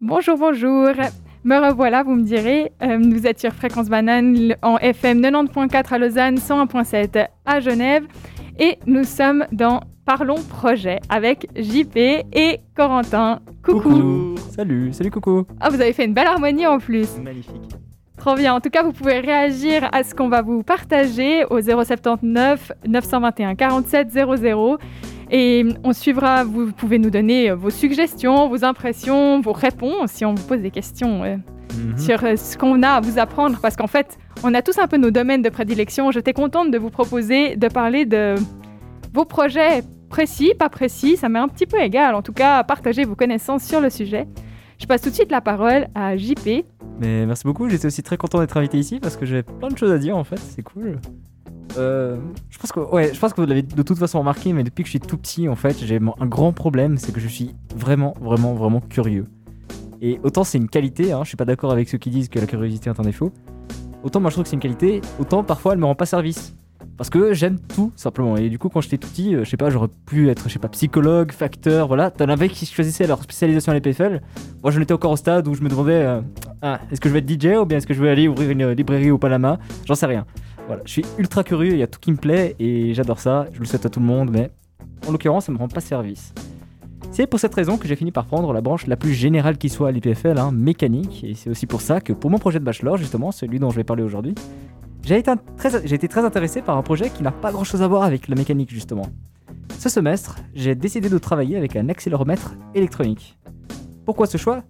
Bonjour, bonjour. Me revoilà, vous me direz. Euh, vous êtes sur Fréquence Banane en FM 90.4 à Lausanne, 101.7 à Genève. Et nous sommes dans Parlons Projet avec JP et Corentin. Coucou. Salut, salut coucou. Ah, vous avez fait une belle harmonie en plus. Magnifique. Trop bien. En tout cas, vous pouvez réagir à ce qu'on va vous partager au 079 921 47 00. Et on suivra, vous pouvez nous donner vos suggestions, vos impressions, vos réponses si on vous pose des questions euh, Mhm. sur euh, ce qu'on a à vous apprendre. Parce qu'en fait, on a tous un peu nos domaines de prédilection. J'étais contente de vous proposer de parler de vos projets précis, pas précis, ça m'est un petit peu égal. En tout cas, partagez vos connaissances sur le sujet. Je passe tout de suite la parole à JP. Mais merci beaucoup, j'étais aussi très content d'être invité ici parce que j'avais plein de choses à dire en fait, c'est cool. Euh, je pense que ouais, je pense que vous l'avez de toute façon remarqué, mais depuis que je suis tout petit en fait, j'ai un grand problème, c'est que je suis vraiment, vraiment, vraiment curieux. Et autant c'est une qualité, hein, je suis pas d'accord avec ceux qui disent que la curiosité est un défaut. Autant moi je trouve que c'est une qualité, autant parfois elle me rend pas service. Parce que j'aime tout simplement. Et du coup, quand j'étais tout petit, euh, je sais pas, j'aurais pu être, je sais pas, psychologue, facteur, voilà. T'en avais qui choisissaient leur spécialisation à l'EPFL. Moi, j'en étais encore au stade où je me demandais euh, ah, est-ce que je vais être DJ ou bien est-ce que je vais aller ouvrir une euh, librairie au Panama? J'en sais rien. Voilà, je suis ultra curieux, il y a tout qui me plaît et j'adore ça. Je le souhaite à tout le monde, mais en l'occurrence, ça me rend pas service. C'est pour cette raison que j'ai fini par prendre la branche la plus générale qui soit à l'IPFL, hein, mécanique. Et c'est aussi pour ça que pour mon projet de bachelor, justement, celui dont je vais parler aujourd'hui, j'ai été, un- très, j'ai été très intéressé par un projet qui n'a pas grand chose à voir avec la mécanique, justement. Ce semestre, j'ai décidé de travailler avec un accéléromètre électronique. Pourquoi ce choix?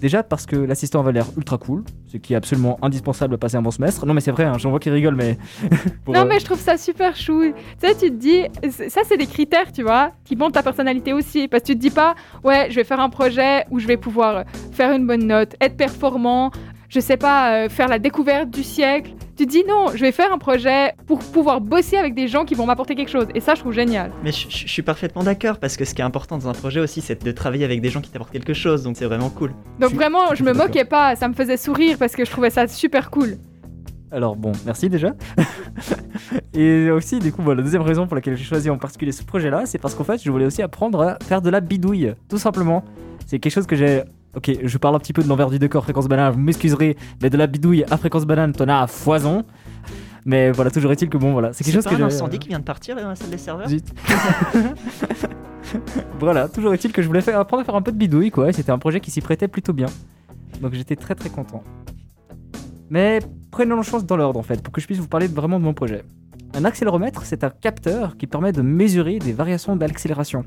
Déjà parce que l'assistant avait l'air ultra cool, ce qui est absolument indispensable à passer un bon semestre. Non mais c'est vrai, hein, j'en vois qui rigolent, mais... non, euh, mais je trouve ça super chou. Tu sais, tu te dis, ça, c'est des critères, tu vois, qui montrent ta personnalité aussi. Parce que tu te dis pas, ouais, je vais faire un projet où je vais pouvoir faire une bonne note, être performant, je sais pas, euh, faire la découverte du siècle. Tu te dis, non, je vais faire un projet pour pouvoir bosser avec des gens qui vont m'apporter quelque chose. Et ça, je trouve génial. Mais je, je- je suis parfaitement d'accord parce que ce qui est important dans un projet aussi, c'est de travailler avec des gens qui t'apportent quelque chose, donc c'est vraiment cool. Donc suis- vraiment, je je suis me moquais pas, ça me faisait sourire parce que je trouvais ça super cool. Alors bon, merci déjà. et aussi, du coup, voilà, la deuxième raison pour laquelle j'ai choisi en particulier ce projet-là, c'est parce qu'en fait, je voulais aussi apprendre à faire de la bidouille, tout simplement. C'est quelque chose que j'ai. Ok, je parle un petit peu de l'envers du décor fréquence banane, vous m'excuserez, mais de la bidouille à fréquence banane, t'en as à foison. Mais voilà, toujours est-il que bon, voilà, c'est quelque chose pas que un incendie qui vient de partir là, dans la salle des serveurs Zut. voilà, toujours est-il que je voulais faire, apprendre à faire un peu de bidouille, quoi. et C'était un projet qui s'y prêtait plutôt bien. Donc j'étais très très content. Mais prenons les choses dans l'ordre en fait, pour que je puisse vous parler vraiment de mon projet. Un accéléromètre, c'est un capteur qui permet de mesurer des variations d'accélération.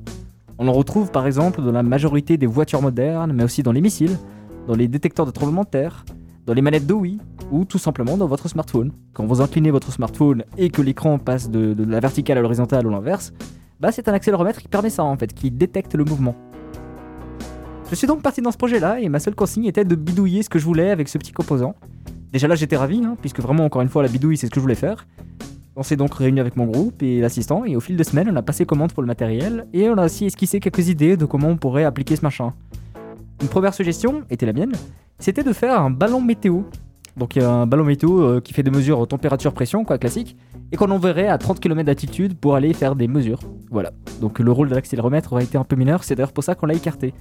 On en retrouve par exemple dans la majorité des voitures modernes, mais aussi dans les missiles, dans les détecteurs de tremblements de terre, dans les manettes de Wii, ou tout simplement dans votre smartphone. Quand vous inclinez votre smartphone et que l'écran passe de, de la verticale à l'horizontale ou l'inverse, bah c'est un accéléromètre qui permet ça en fait, qui détecte le mouvement. Je suis donc parti dans ce projet-là et ma seule consigne était de bidouiller ce que je voulais avec ce petit composant. Déjà là j'étais ravi, hein, puisque vraiment encore une fois la bidouille c'est ce que je voulais faire. On s'est donc réunis avec mon groupe et l'assistant et au fil des semaines on a passé commande pour le matériel et on a aussi esquissé quelques idées de comment on pourrait appliquer ce machin. Une première suggestion était la mienne, c'était de faire un ballon météo. Donc un ballon météo euh, qui fait des mesures température-pression, quoi, classique, et qu'on enverrait à 30 km d'altitude pour aller faire des mesures. Voilà. Donc le rôle de l'accéléromètre aurait été un peu mineur, c'est d'ailleurs pour ça qu'on l'a écarté.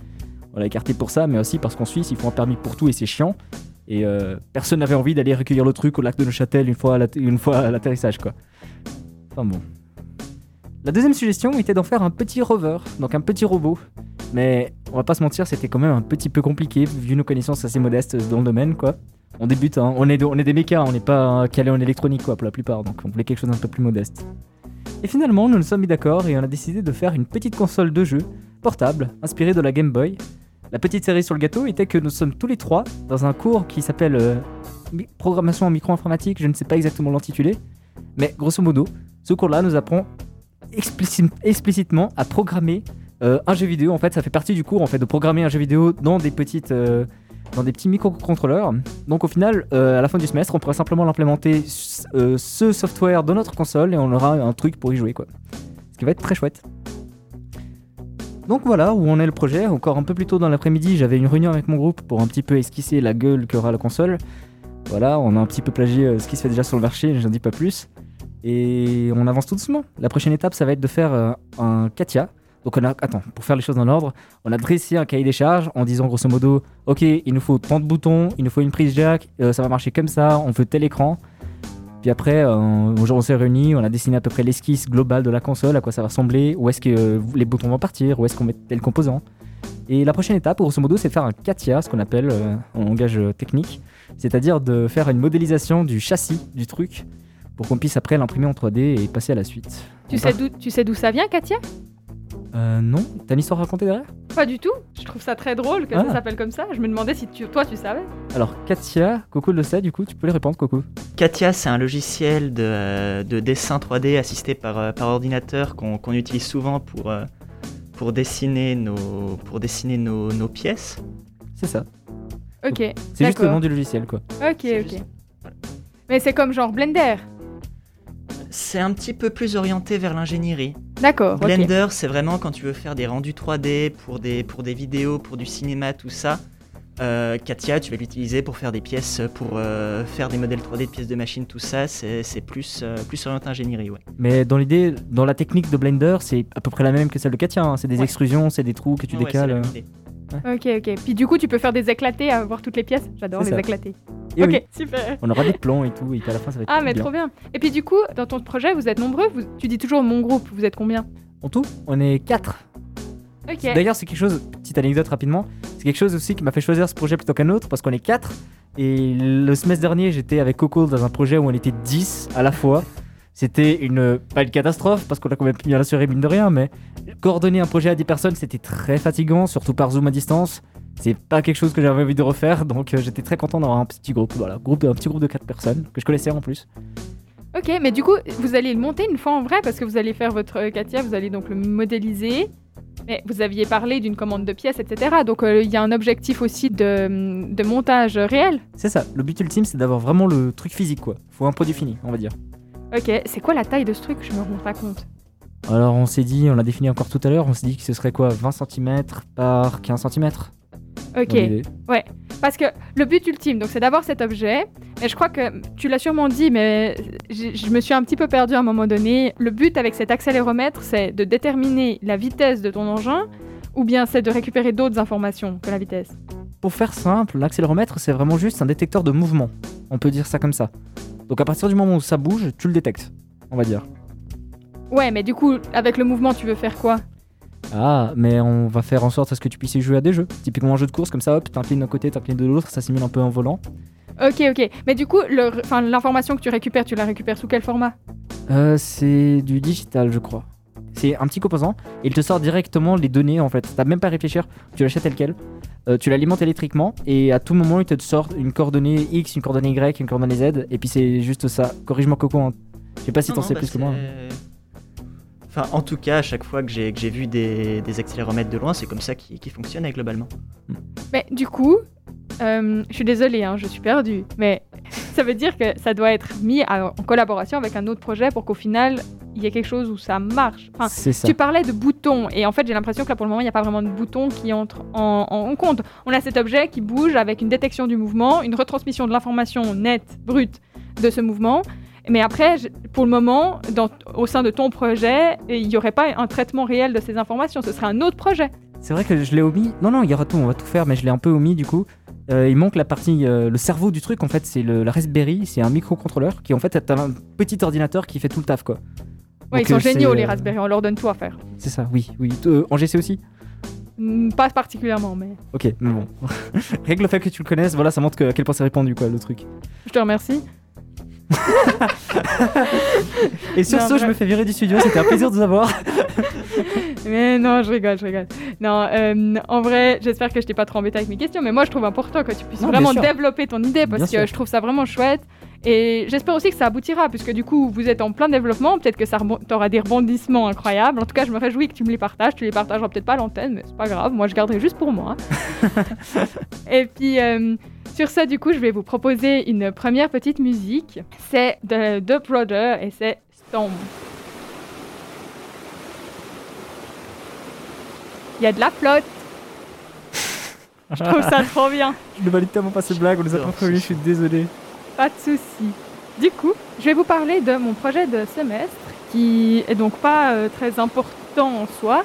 On l'a écarté pour ça, mais aussi parce qu'en Suisse, il faut un permis pour tout et c'est chiant. Et euh, personne n'avait envie d'aller recueillir le truc au lac de Neuchâtel une fois à l'atterrissage, quoi. Enfin bon. La deuxième suggestion était d'en faire un petit rover, donc un petit robot. Mais on va pas se mentir, c'était quand même un petit peu compliqué, vu nos connaissances assez modestes dans le domaine, quoi. On débute, hein. on, est, on est des mécas, on n'est pas calé en électronique, quoi, pour la plupart, donc on voulait quelque chose d'un peu plus modeste. Et finalement, nous nous sommes mis d'accord et on a décidé de faire une petite console de jeu, portable, inspirée de la Game Boy. La petite série sur le gâteau était que nous sommes tous les trois dans un cours qui s'appelle euh, Programmation en micro-informatique, je ne sais pas exactement l'intitulé, mais grosso modo, ce cours-là nous apprend explici- explicitement à programmer euh, un jeu vidéo. En fait, ça fait partie du cours en fait de programmer un jeu vidéo dans des petites, euh, dans des petits microcontrôleurs. Donc au final, à la fin du semestre, on pourrait simplement l'implémenter ce software dans notre console et on aura un truc pour y jouer quoi. Ce qui va être très chouette. Donc voilà où en est le projet. Encore un peu plus tôt dans l'après-midi, j'avais une réunion avec mon groupe pour un petit peu esquisser la gueule qu'aura la console. Voilà, on a un petit peu plagié euh, ce qui se fait déjà sur le marché, j'en dis pas plus. Et on avance tout doucement. La prochaine étape, ça va être de faire euh, un Katia, Donc on a, attends, pour faire les choses dans l'ordre, on a dressé un cahier des charges en disant grosso modo, ok, il nous faut 30 boutons, il nous faut une prise jack, euh, ça va marcher comme ça, on veut tel écran. Puis après, euh, on s'est réunis, on a dessiné à peu près l'esquisse globale de la console, à quoi ça va ressembler, où est-ce que euh, les boutons vont partir, où est-ce qu'on met tel composant. Et la prochaine étape, grosso modo, c'est de faire un CATIA, ce qu'on appelle euh, en langage technique, c'est-à-dire de faire une modélisation du châssis du truc pour qu'on puisse après l'imprimer en 3D et passer à la suite. Tu On sais part- d'où tu sais d'où ça vient, Katia? Euh, non T'as une histoire à raconter derrière? Pas du tout. Je trouve ça très drôle que Ah. ça s'appelle comme ça. Je me demandais si tu, toi tu savais. Alors, Katia, Coco le sait, du coup, tu peux les répondre, Coco. Katia, c'est un logiciel de, de dessin 3D assisté par, euh, par ordinateur qu'on utilise souvent pour, euh, pour dessiner nos, pour dessiner nos, nos pièces. C'est ça. Ok. C'est juste le nom du logiciel, quoi. Ok, ok. juste- voilà. Mais c'est comme genre Blender. C'est un petit peu plus orienté vers l'ingénierie. D'accord. Blender, c'est vraiment quand tu veux faire des rendus 3D pour des, pour des vidéos, pour du cinéma, tout ça. Euh, Katia, tu vas l'utiliser pour faire des pièces, pour euh, faire des modèles 3D de pièces de machine, tout ça. C'est c'est plus, euh, plus orienté ingénierie, ouais. Mais dans l'idée, dans la technique de Blender, c'est à peu près la même que celle de Katia. hein. C'est des Ouais. extrusions, c'est des trous que tu Ouais, c'est décales. Ok, ok. Puis du coup, tu peux faire des éclatés à voir toutes les pièces. J'adore les ça. éclatés. Et ok, oui, super. on aura des plans et tout, et puis à la fin, ça va être Ah, mais bien. trop bien. Et puis du coup, dans ton projet, vous êtes nombreux. Vous- tu dis toujours mon groupe. Vous êtes combien? En tout, on est 4. Ok. D'ailleurs, c'est quelque chose, petite anecdote rapidement, c'est quelque chose aussi qui m'a fait choisir ce projet plutôt qu'un autre, parce qu'on est 4. Et le semestre dernier, j'étais avec Coco dans un projet où on était 10 à la fois. C'était une, pas une catastrophe, parce qu'on a quand même bien assuré mine de rien, mais coordonner un projet à 10 personnes, c'était très fatigant, surtout par Zoom à distance. C'est pas quelque chose que j'avais envie de refaire, donc euh, j'étais très content d'avoir un petit groupe, voilà, groupe, un petit groupe de 4 personnes, que je connaissais en plus. Ok, mais du coup, vous allez le monter une fois en vrai parce que vous allez faire votre euh, Katia, vous allez donc le modéliser. Mais vous aviez parlé d'une commande de pièces, etc. Donc euh, il y a un objectif aussi de, de montage réel. C'est ça, le but ultime, c'est d'avoir vraiment le truc physique, quoi. Faut un produit fini, on va dire. Ok, c'est quoi la taille de ce truc? Je me rends pas compte. Alors on s'est dit, on l'a défini encore tout à l'heure, on s'est dit que ce serait quoi? 20 cm par 15 cm Ok, parce que le but ultime, donc c'est d'avoir cet objet. Mais je crois que tu l'as sûrement dit, mais je me suis un petit peu perdue à un moment donné. Le but avec cet accéléromètre, c'est de déterminer la vitesse de ton engin, ou bien c'est de récupérer d'autres informations que la vitesse? Pour faire simple, l'accéléromètre c'est vraiment juste un détecteur de mouvement. On peut dire ça comme ça. Donc à partir du moment où ça bouge, tu le détectes, on va dire. Ouais, mais du coup, avec le mouvement, tu veux faire quoi? Ah, mais on va faire en sorte à ce que tu puisses y jouer à des jeux. Typiquement un jeu de course, comme ça, hop, t'inclines d'un côté, t'inclines de l'autre, ça simule un peu un volant. Ok, ok. Mais du coup, l'information que tu récupères, tu la récupères sous quel format? Euh, c'est du digital, je crois. C'est un petit composant, et il te sort directement les données en fait. T'as même pas à réfléchir, tu l'achètes tel quel. Euh, tu l'alimentes électriquement, et à tout moment il te sort une coordonnée X, une coordonnée Y, une coordonnée Z, et puis c'est juste ça. Corrige-moi Coco, hein. je sais pas si t'en sais bah, plus que moi. c'est- Enfin, en tout cas, à chaque fois que j'ai que j'ai vu des, des accéléromètres de loin, c'est comme ça qu'ils qu'ils fonctionnaient globalement. Mais du coup, euh, je suis désolée, hein, je suis perdue. Mais ça veut dire que ça doit être mis à- en collaboration avec un autre projet pour qu'au final, il y ait quelque chose où ça marche. Enfin, c'est ça. Tu parlais de boutons, et en fait, j'ai l'impression que là, pour le moment, il n'y a pas vraiment de boutons qui entrent en, en- en compte. On a cet objet qui bouge avec une détection du mouvement, une retransmission de l'information nette, brute de ce mouvement. Mais après, pour le moment, dans- au sein de ton projet, il n'y aurait pas un traitement réel de ces informations. Ce serait un autre projet. C'est vrai que je l'ai omis. Non, non, il y aura tout, on va tout faire, mais je l'ai un peu omis du coup. Euh, il manque la partie, euh, le cerveau du truc en fait, c'est le, la Raspberry, c'est un microcontrôleur qui en fait est un petit ordinateur qui fait tout le taf quoi. Ouais, Donc, ils sont euh, géniaux, les Raspberry, on leur donne tout à faire. C'est ça, oui, oui. Euh, en GC aussi? Hmm, Pas particulièrement, mais Ok, mais bon. Que le fait que tu le connaisses, voilà, ça montre que, à quel point c'est répandu quoi le truc. je te remercie. Et sur Non, ce, je me fais virer du studio, c'était un plaisir de vous avoir. Mais non, je rigole, je rigole. Non, euh, en vrai, j'espère que je t'ai pas trop embêté avec mes questions, mais moi je trouve important que tu puisses Non, vraiment développer ton idée parce Bien que sûr. je trouve ça vraiment chouette. Et j'espère aussi que ça aboutira, puisque du coup vous êtes en plein développement, peut-être que ça auras des rebondissements incroyables. En tout cas, je me réjouis que tu me les partages. Tu les partageras peut-être pas à l'antenne, mais c'est pas grave, moi je garderai juste pour moi. et puis. euh, sur ça, du coup, je vais vous proposer une première petite musique. C'est de The Brother et c'est Storm. Il y a de la flotte. Je trouve ça trop bien. Je ne valide tellement pas cette blague, on nous a pas prévenu, je suis désolé. Pas de souci. Du coup, je vais vous parler de mon projet de semestre qui est donc pas euh, très important en soi,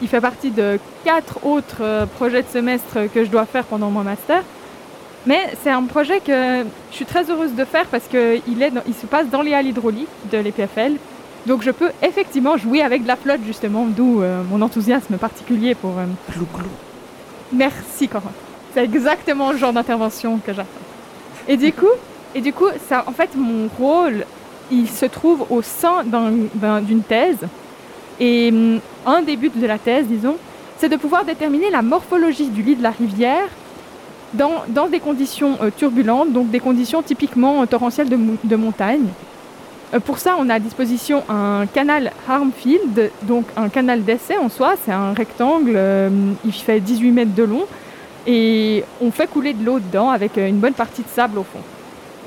il fait partie de quatre autres euh, projets de semestre que je dois faire pendant mon master. Mais c'est un projet que je suis très heureuse de faire parce qu'il il se passe dans les halles hydrauliques de l'EPFL. Donc je peux effectivement jouer avec de la flotte justement, d'où euh, mon enthousiasme particulier pour... Glou, glou. Merci Corin. C'est exactement le genre d'intervention que j'attends. Et du coup, et du coup, en fait, mon rôle, il se trouve au sein d'un- d'un- d'une thèse. Et hum, un des buts de la thèse, disons, c'est de pouvoir déterminer la morphologie du lit de la rivière dans, des conditions euh, turbulentes, donc des conditions typiquement euh, torrentielles de, montagne. Euh, pour ça, on a à disposition un canal Harmfield, donc un canal d'essai en soi. C'est un rectangle, il fait 18 mètres de long. Et on fait couler de l'eau dedans avec une bonne partie de sable au fond.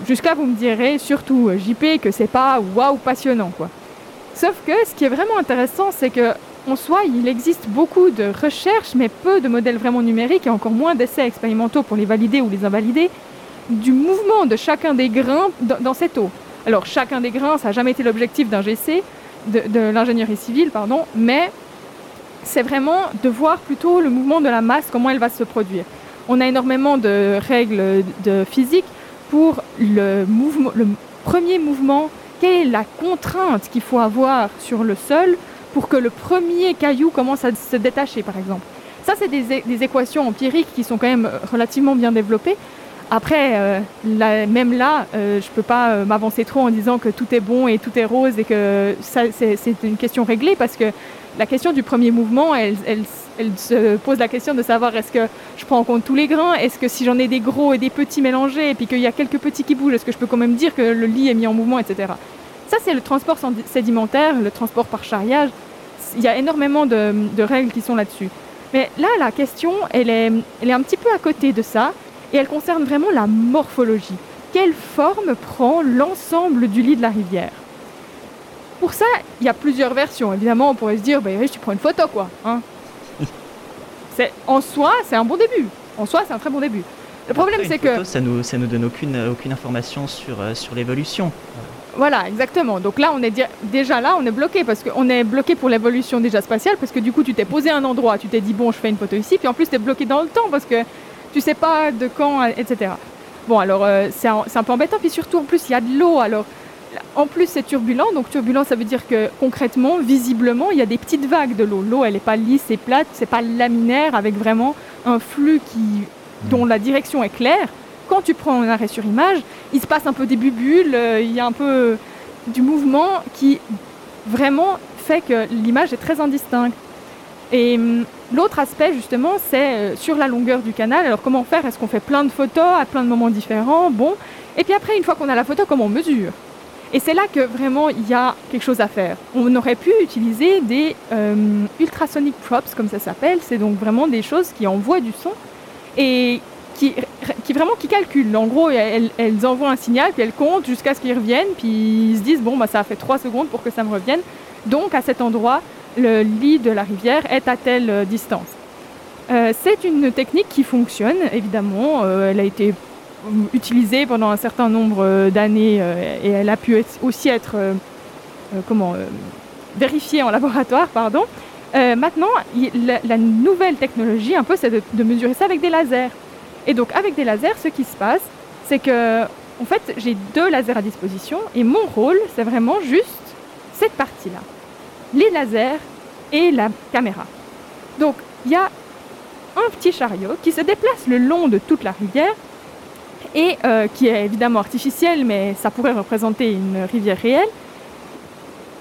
Jusqu'à vous me direz, surtout euh, JP, que c'est pas waouh passionnant quoi. Sauf que ce qui est vraiment intéressant, c'est que en soi, il existe beaucoup de recherches, mais peu de modèles vraiment numériques et encore moins d'essais expérimentaux pour les valider ou les invalider du mouvement de chacun des grains dans, cette eau. Alors chacun des grains, ça n'a jamais été l'objectif d'un GC, de l'ingénierie civile, pardon, mais c'est vraiment de voir plutôt le mouvement de la masse, comment elle va se produire. On a énormément de règles de physique pour le, premier mouvement, quelle est la contrainte qu'il faut avoir sur le sol pour que le premier caillou commence à se détacher, par exemple? Ça, c'est des, équations empiriques qui sont quand même relativement bien développées. Après, euh, même là, euh, je ne peux pas euh, m'avancer trop en disant que tout est bon et tout est rose et que ça, c'est une question réglée parce que la question du premier mouvement, elle, se pose la question de savoir est-ce que je prends en compte tous les grains, est-ce que si j'en ai des gros et des petits mélangés et puis qu'il y a quelques petits qui bougent, est-ce que je peux quand même dire que le lit est mis en mouvement, etc. Ça, c'est le transport sédimentaire, le transport par charriage. Il y a énormément de, règles qui sont là-dessus. Mais là, la question, elle est, elle est un petit peu à côté de ça et elle concerne vraiment la morphologie. Quelle forme prend l'ensemble du lit de la rivière? Pour ça, il y a plusieurs versions. Évidemment, on pourrait se dire, bah, tu prends une photo, quoi. Hein c'est, en soi, c'est un bon début. En soi, c'est un très bon début. Le problème, c'est que... ça nous ça nous donne aucune aucune information sur euh, sur l'évolution. Voilà, exactement. Donc là, on est déjà là, on est bloqué parce qu'on est bloqué pour l'évolution déjà spatiale parce que du coup, tu t'es posé un endroit, tu t'es dit bon, je fais une photo ici, puis en plus, tu es bloqué dans le temps parce que tu sais pas de quand, etc. Bon, alors euh, c'est un, c'est un peu embêtant, puis surtout en plus, il y a de l'eau. Alors en plus, c'est turbulent, donc turbulent, ça veut dire que concrètement, visiblement, il y a des petites vagues de l'eau. L'eau, elle n'est pas lisse et plate, c'est pas laminaire avec vraiment un flux dont la direction est claire. Quand tu prends un arrêt sur image, il se passe un peu des bubules, euh, il y a un peu du mouvement qui vraiment fait que l'image est très indistincte. Et hum, l'autre aspect justement, c'est euh, sur la longueur du canal. Alors comment faire? Est-ce qu'on fait plein de photos à plein de moments différents? Bon. Et puis après, une fois qu'on a la photo, comment on mesure? Et c'est là que vraiment il y a quelque chose à faire. On aurait pu utiliser des euh, ultrasonic props, comme ça s'appelle. C'est donc vraiment des choses qui envoient du son et qui, vraiment qui calculent. En gros, elles, envoient un signal, puis elles comptent jusqu'à ce qu'ils reviennent, puis ils se disent bon bah ça a fait 3 secondes pour que ça me revienne. Donc à cet endroit, le lit de la rivière est à telle euh, distance. Euh, c'est une technique qui fonctionne, évidemment. Euh, elle a été utilisée pendant un certain nombre euh, d'années euh, et elle a pu aussi être euh, euh, comment, euh, vérifiée en laboratoire. Pardon. Euh, maintenant, la nouvelle technologie, un peu, c'est de, de mesurer ça avec des lasers. Et donc, avec des lasers, ce qui se passe, c'est que, en fait, j'ai deux lasers à disposition et mon rôle, c'est vraiment juste cette partie-là les lasers et la caméra. Donc, il y a un petit chariot qui se déplace le long de toute la rivière et euh, qui est évidemment artificiel, mais ça pourrait représenter une rivière réelle.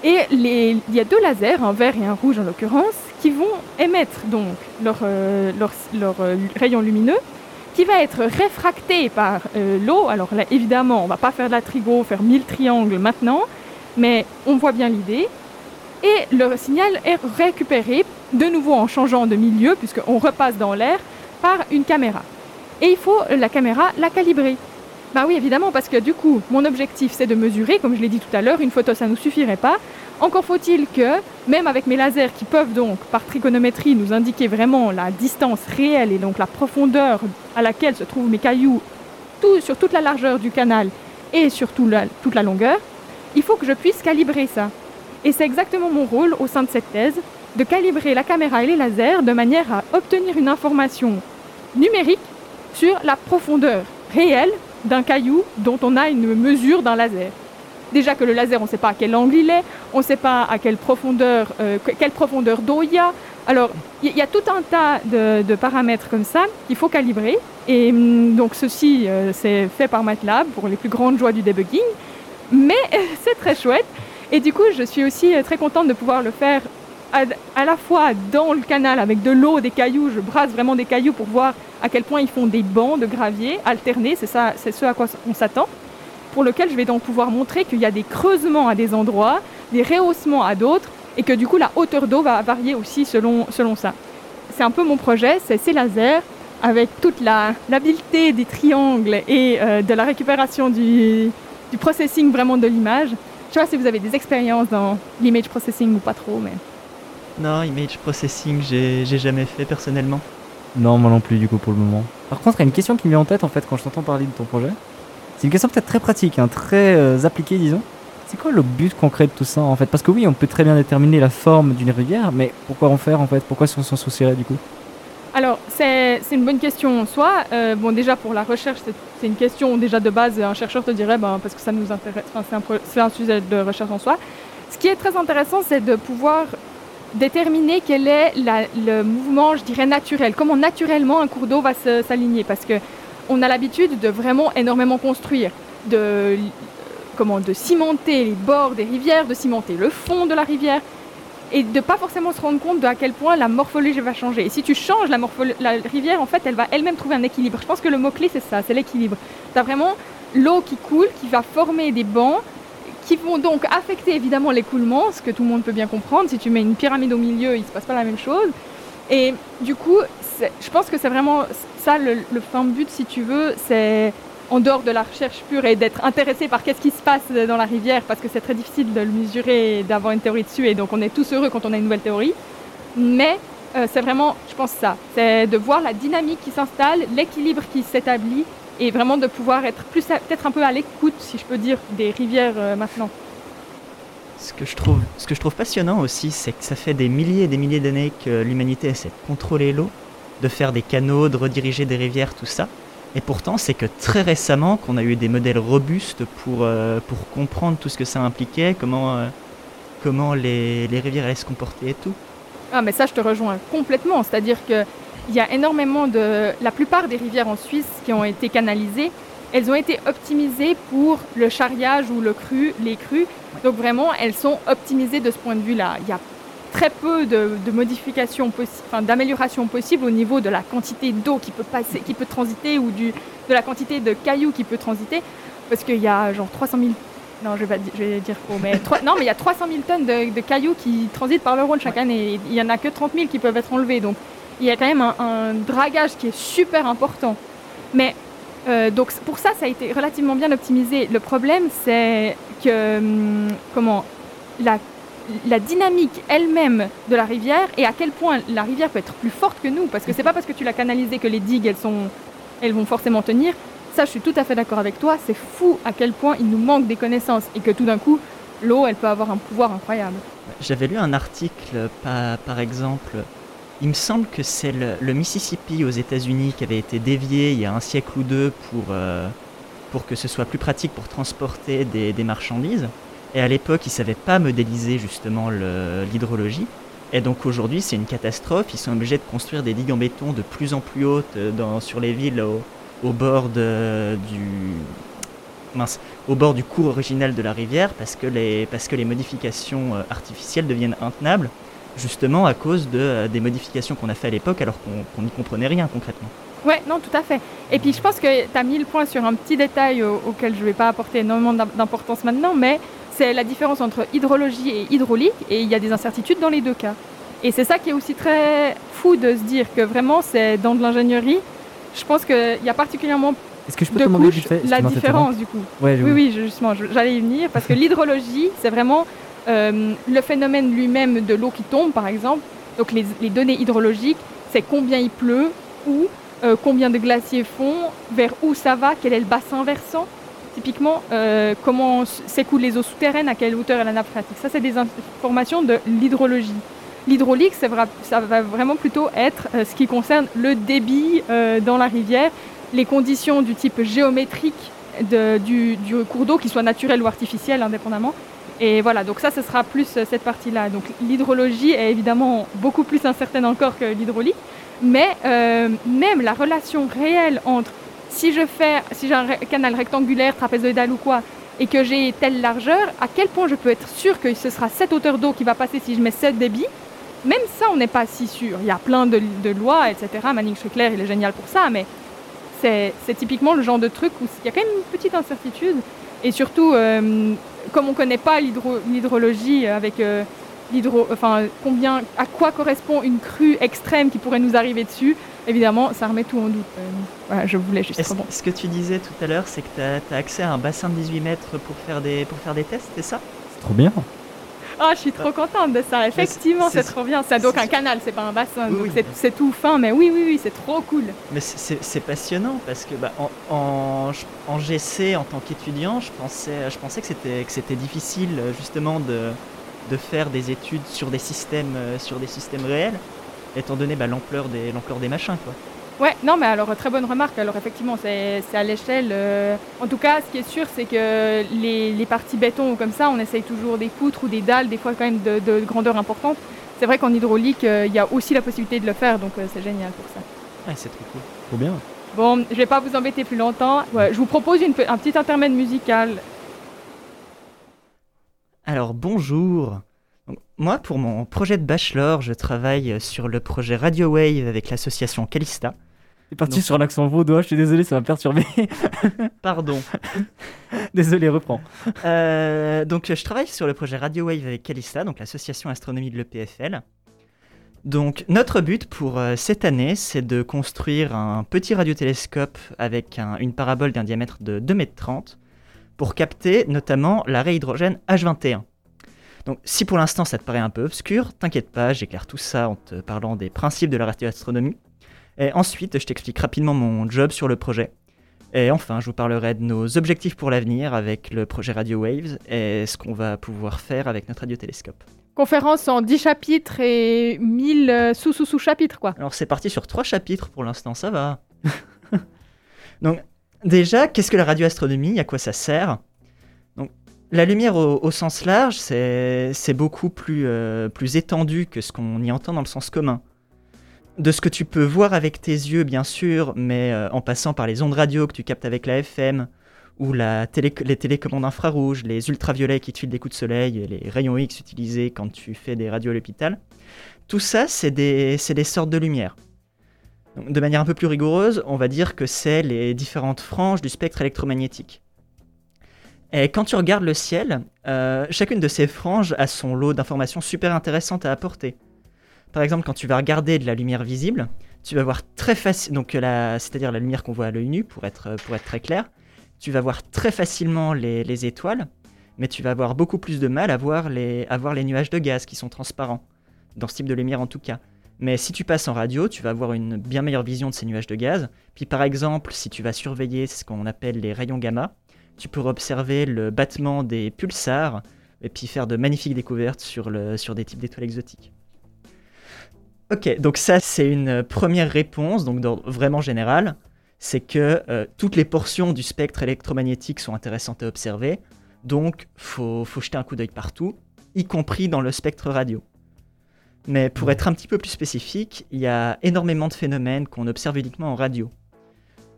Et il y a deux lasers, un vert et un rouge en l'occurrence, qui vont émettre donc leur, euh, euh, rayon lumineux, qui va être réfracté par l'eau. Alors là, évidemment, on va pas faire de la trigo, faire mille triangles maintenant, mais on voit bien l'idée. Et le signal est récupéré de nouveau en changeant de milieu, puisqu'on repasse dans l'air, par une caméra. Et il faut la caméra la calibrer. Bah oui, évidemment, parce que du coup, mon objectif, c'est de mesurer, comme je l'ai dit tout à l'heure, une photo, ça ne nous suffirait pas. Encore faut-il que, même avec mes lasers qui peuvent donc, par trigonométrie, nous indiquer vraiment la distance réelle et donc la profondeur à laquelle se trouvent mes cailloux sur toute la largeur du canal et sur toute la longueur, il faut que je puisse calibrer ça. Et c'est exactement mon rôle au sein de cette thèse, de calibrer la caméra et les lasers de manière à obtenir une information numérique sur la profondeur réelle d'un caillou dont on a une mesure d'un laser. Déjà que le laser, on ne sait pas à quel angle il est, on ne sait pas à quelle profondeur, euh, quelle profondeur d'eau il y a. Alors, il y, a tout un tas de, paramètres comme ça qu'il faut calibrer. Et hum, donc, ceci, euh, c'est fait par MATLAB pour les plus grandes joies du debugging. Mais c'est très chouette. Et du coup, je suis aussi euh, très contente de pouvoir le faire à, la fois dans le canal avec de l'eau, des cailloux. Je brasse vraiment des cailloux pour voir à quel point ils font des bancs de gravier alternés. C'est ça, c'est ce à quoi on s'attend pour lequel je vais donc pouvoir montrer qu'il y a des creusements à des endroits, des rehaussements à d'autres, et que du coup la hauteur d'eau va varier aussi selon, selon ça. C'est un peu mon projet, c'est ces lasers, avec toute l'habileté des triangles et euh, de la récupération du, du processing vraiment de l'image. Je sais pas si vous avez des expériences dans l'image processing ou pas trop, mais... Non, image processing, j'ai jamais fait personnellement. Non, moi non plus du coup pour le moment. Par contre, il y a une question qui me vient en tête en fait quand je t'entends parler de ton projet. C'est une question peut-être très pratique, hein, très euh, appliquée, disons. C'est quoi le but concret de tout ça en fait? Parce que oui, on peut très bien déterminer la forme d'une rivière, mais pourquoi en faire en fait? Pourquoi s'en soucierait du coup? Alors, c'est une bonne question en soi. Euh, bon, déjà, pour la recherche, c'est une question déjà de base. Un chercheur te dirait, ben, parce que ça nous intéresse, c'est un, un, sujet de recherche en soi. Ce qui est très intéressant, c'est de pouvoir déterminer quel est le mouvement, je dirais, naturel. Comment naturellement un cours d'eau va s'aligner. Parce que on a l'habitude de vraiment énormément construire, de, comment, de cimenter les bords des rivières, de cimenter le fond de la rivière, et de pas forcément se rendre compte de à quel point la morphologie va changer. Et si tu changes la, la rivière, en fait, elle va elle-même trouver un équilibre. Je pense que le mot-clé, c'est ça, c'est l'équilibre. Tu as vraiment l'eau qui coule, qui va former des bancs, qui vont donc affecter évidemment l'écoulement, ce que tout le monde peut bien comprendre. Si tu mets une pyramide au milieu, il ne se passe pas la même chose. Et du coup, je pense que c'est vraiment ça le, fin but, si tu veux, c'est en dehors de la recherche pure et d'être intéressé par qu'est-ce qui se passe dans la rivière, parce que c'est très difficile de le mesurer et d'avoir une théorie dessus, et donc on est tous heureux quand on a une nouvelle théorie. Mais euh, c'est vraiment, je pense, ça. C'est de voir la dynamique qui s'installe, l'équilibre qui s'établit, et vraiment de pouvoir être plus, peut-être un peu à l'écoute, si je peux dire, des rivières euh, maintenant. Ce que, je trouve, ce que je trouve passionnant aussi, c'est que ça fait des milliers et des milliers d'années que l'humanité essaie de contrôler l'eau, de faire des canaux, de rediriger des rivières, tout ça. Et pourtant, c'est que très récemment qu'on a eu des modèles robustes pour, euh, pour comprendre tout ce que ça impliquait, comment, euh, comment les, les, rivières allaient se comporter et tout. Ah, mais ça, je te rejoins complètement. C'est-à-dire qu'il y a énormément de. La plupart des rivières en Suisse qui ont été canalisées, elles ont été optimisées pour le charriage ou le cru, les crues. Donc vraiment, elles sont optimisées de ce point de vue-là. Il y a très peu de, modifications, enfin, d'améliorations possibles au niveau de la quantité d'eau qui peut passer, qui peut transiter ou du, de la quantité de cailloux qui peut transiter, parce qu'il y a genre 300 000 non, je vais, je vais dire faux, mais non, mais il y a 300 000 tonnes de, cailloux qui transitent par le Rhône chaque année. il n'y en a que 30 000 qui peuvent être enlevés. Donc, il y a quand même un, dragage qui est super important. Mais euh, donc pour ça, ça a été relativement bien optimisé. Le problème, c'est que hum, comment la la dynamique elle-même de la rivière et à quel point la rivière peut être plus forte que nous. Parce que c'est pas parce que tu l'as canalisée que les digues, elles, sont, elles vont forcément tenir. Ça, je suis tout à fait d'accord avec toi. C'est fou à quel point il nous manque des connaissances et que tout d'un coup, l'eau, elle peut avoir un pouvoir incroyable. J'avais lu un article, par, exemple, il me semble que c'est le, Mississippi aux États-Unis qui avait été dévié il y a un siècle ou deux pour, euh, pour que ce soit plus pratique pour transporter des marchandises. Et à l'époque, ils ne savaient pas modéliser justement l'hydrologie. Et donc aujourd'hui, c'est une catastrophe. Ils sont obligés de construire des digues en béton de plus en plus hautes euh, dans, sur les villes au, bord du au bord du cours original de la rivière parce que les, parce que les modifications euh, artificielles deviennent intenables justement à cause de, euh, des modifications qu'on a fait à l'époque alors qu'on n'y comprenait rien concrètement. Ouais, non, tout à fait. Et puis je pense que tu as mis le point sur un petit détail auquel je ne vais pas apporter énormément d'importance maintenant, mais c'est la différence entre hydrologie et hydraulique, et il y a des incertitudes dans les deux cas. Et c'est ça qui est aussi très fou de se dire que vraiment c'est dans de l'ingénierie. Je pense qu'il y a particulièrement est-ce que je peux te demander la différence du coup Oui, oui, justement, j'allais y venir parce que l'hydrologie, c'est vraiment euh, le phénomène lui-même de l'eau qui tombe, par exemple. Donc les, données hydrologiques, c'est combien il pleut, où, euh, combien de glaciers font, vers où ça va, quel est le bassin versant typiquement euh, comment s'écoulent les eaux souterraines, à quelle hauteur est la nappe phréatique. Ça, c'est des informations de l'hydrologie. L'hydraulique, ça va, vraiment plutôt être ce qui concerne le débit dans la rivière, les conditions du type géométrique du, du cours d'eau, qu'il soit naturel ou artificiel, indépendamment. Et voilà, donc ça, ce sera plus euh, cette partie-là. Donc l'hydrologie est évidemment beaucoup plus incertaine encore que l'hydraulique, mais euh, même la relation réelle entre si je fais, si j'ai un canal rectangulaire, trapézoïdal ou quoi, et que j'ai telle largeur, à quel point je peux être sûr que ce sera cette hauteur d'eau qui va passer si je mets cette débit Même ça, on n'est pas si sûr. Il y a plein de, lois, etc. Manning Strickler, il est génial pour ça, mais c'est typiquement le genre de truc où il y a quand même une petite incertitude. Et surtout, euh, comme on ne connaît pas l'hydro- l'hydrologie avec euh, l'hydro, enfin combien, à quoi correspond une crue extrême qui pourrait nous arriver dessus, évidemment, ça remet tout en doute. Euh, voilà, je voulais juste Est-ce ce que tu disais tout à l'heure, c'est que tu as, accès à un bassin de 18 mètres pour faire des, pour faire des tests, c'est ça? C'est trop bien. Ah, je suis trop contente de ça. Effectivement, c'est- trop bien. C'est donc un canal, c'est pas un bassin. Oui, donc oui. c'est- tout fin, mais oui, oui, oui, c'est trop cool. Mais c'est- passionnant parce que bah, en, en, en GC, en tant qu'étudiant, je pensais, je pensais que c'était difficile justement de, de faire des études sur des systèmes, euh, sur des systèmes réels, étant donné bah, l'ampleur des, l'ampleur des machins. Quoi. Ouais, non, mais alors, très bonne remarque. Alors, effectivement, c'est à l'échelle. euh, En tout cas, ce qui est sûr, c'est que les, les parties béton ou comme ça, on essaye toujours des poutres ou des dalles, des fois quand même de, de grandeur importante. C'est vrai qu'en hydraulique, euh, il y a aussi la possibilité de le faire, donc euh, c'est génial pour ça. Ouais, c'est trop cool. Trop bien. Bon, je vais pas vous embêter plus longtemps. Ouais, je vous propose une, un petit intermède musical. Alors bonjour. Moi, pour mon projet de bachelor, je travaille sur le projet Radio Wave avec l'association Calista. C'est parti sur un accent vaudois, je suis désolé, ça m'a perturbé. Pardon. désolé, reprends. Euh, donc, je travaille sur le projet Radio Wave avec Calista, donc l'association astronomie de l'EPFL. Donc, notre but pour euh, cette année, c'est de construire un petit radiotélescope avec un- une parabole d'un diamètre de 2,30 m pour capter notamment l'arrêt hydrogène H21. Donc, si pour l'instant ça te paraît un peu obscur, t'inquiète pas, j'éclaire tout ça en te parlant des principes de la radioastronomie. Et ensuite, je t'explique rapidement mon job sur le projet. Et enfin, je vous parlerai de nos objectifs pour l'avenir avec le projet Radio Waves et ce qu'on va pouvoir faire avec notre radiotélescope. Conférence en 10 chapitres et 1000 euh, sous-sous-sous-chapitres, quoi. Alors c'est parti sur trois chapitres pour l'instant, ça va. Donc déjà, qu'est-ce que la radioastronomie? À quoi ça sert? Donc la lumière au, au sens large, c'est c'est beaucoup plus, euh, plus étendu que ce qu'on y entend dans le sens commun. De ce que tu peux voir avec tes yeux, bien sûr, mais euh, en passant par les ondes radio que tu captes avec la FM, ou les télécommandes infrarouges, les ultraviolets qui te filent des coups de soleil les rayons X utilisés quand tu fais des radios à l'hôpital. Tout ça, c'est des, sortes de lumière. De manière un peu plus rigoureuse, on va dire que c'est les différentes franges du spectre électromagnétique. Et quand tu regardes le ciel, euh, chacune de ces franges a son lot d'informations super intéressantes à apporter. Par exemple, quand tu vas regarder de la lumière visible, tu vas voir très facile, donc la- c'est-à-dire la lumière qu'on voit à l'œil nu pour être, être très clair, tu vas voir très facilement les, les étoiles, mais tu vas avoir beaucoup plus de mal à voir, les, nuages de gaz qui sont transparents, dans ce type de lumière en tout cas. Mais si tu passes en radio, tu vas avoir une bien meilleure vision de ces nuages de gaz. Puis par exemple, si tu vas surveiller ce qu'on appelle les rayons gamma, tu pourras observer le battement des pulsars et puis faire de magnifiques découvertes sur des types d'étoiles exotiques. Ok, donc ça c'est une première réponse, donc d'ordre vraiment général, c'est que euh, toutes les portions du spectre électromagnétique sont intéressantes à observer, donc faut, faut jeter un coup d'œil partout, y compris dans le spectre radio. Mais pour être un petit peu plus spécifique, il y a énormément de phénomènes qu'on observe uniquement en radio.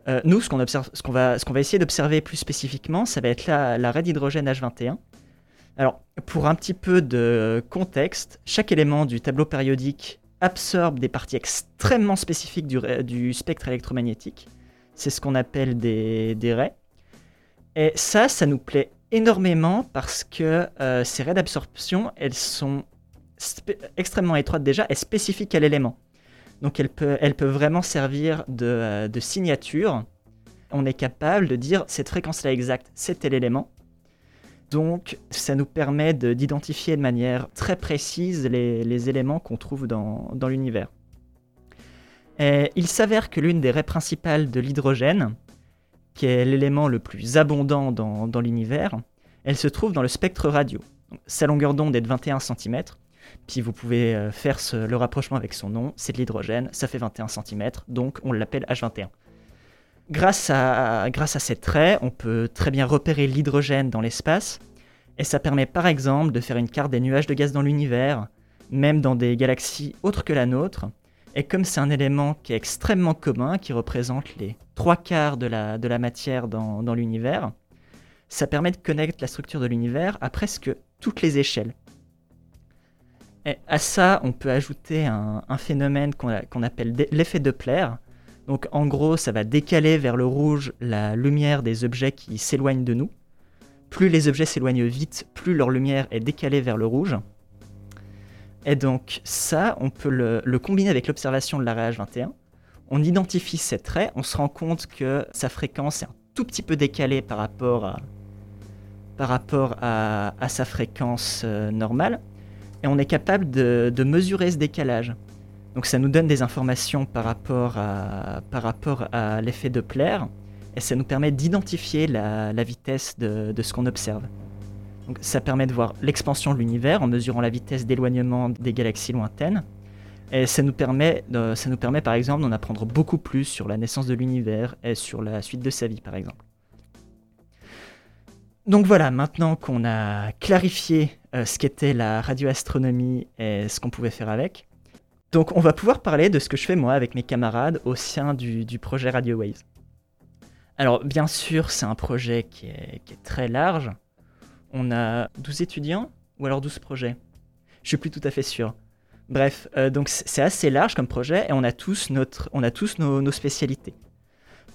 Euh, nous, ce qu'on va, essayer d'observer plus spécifiquement, ça va être la, l'arrêt d'hydrogène H21. Alors, pour un petit peu de contexte, chaque élément du tableau périodique absorbe des parties extrêmement spécifiques du, ra- du spectre électromagnétique. C'est ce qu'on appelle des, raies. Et ça, ça nous plaît énormément parce que euh, ces raies d'absorption, elles sont extrêmement étroites déjà et spécifiques à l'élément. Donc elles, peuvent vraiment servir de, euh, de signature. On est capable de dire cette fréquence-là exacte, c'est tel élément. Donc ça nous permet de- d'identifier de manière très précise les, éléments qu'on trouve dans, l'univers. Il s'avère que l'une des raies principales de l'hydrogène, qui est l'élément le plus abondant dans, l'univers, elle se trouve dans le spectre radio. Sa longueur d'onde est de 21 cm, Puis vous pouvez euh, faire le rapprochement avec son nom, c'est de l'hydrogène, ça fait 21 cm, donc on l'appelle H21. Grâce à, grâce ces traits, on peut très bien repérer l'hydrogène dans l'espace, et ça permet par exemple de faire une carte des nuages de gaz dans l'univers, même dans des galaxies autres que la nôtre. Et comme c'est un élément qui est extrêmement commun, qui représente les trois quarts de la, matière dans, l'univers, ça permet de connaître la structure de l'univers à presque toutes les échelles. Et à ça, on peut ajouter un, phénomène qu'on appelle l'effet Doppler. Donc en gros, ça va décaler vers le rouge la lumière des objets qui s'éloignent de nous. Plus les objets s'éloignent vite, plus leur lumière est décalée vers le rouge. Et donc ça, on peut le, combiner avec l'observation de l'arrêt H21. On identifie ces traits, on se rend compte que sa fréquence est un tout petit peu décalée par rapport à, sa fréquence euh, normale. Et on est capable de mesurer ce décalage. Donc ça nous donne des informations par rapport à, par rapport à l'effet Doppler. Et ça nous permet d'identifier la, vitesse de, ce qu'on observe. Donc ça permet de voir l'expansion de l'univers en mesurant la vitesse d'éloignement des galaxies lointaines. Et ça nous, permet, ça nous permet par exemple d'en apprendre beaucoup plus sur la naissance de l'univers et sur la suite de sa vie par exemple. Donc voilà, maintenant qu'on a clarifié euh, ce qu'était la radioastronomie et ce qu'on pouvait faire avec, donc on va pouvoir parler de ce que je fais moi avec mes camarades au sein du, projet Radio Waves. Alors bien sûr, c'est un projet qui est, très large. On a 12 étudiants ou alors 12 projets Je suis plus tout à fait sûr. Bref, euh, donc c'est assez large comme projet et on a tous, nos, spécialités.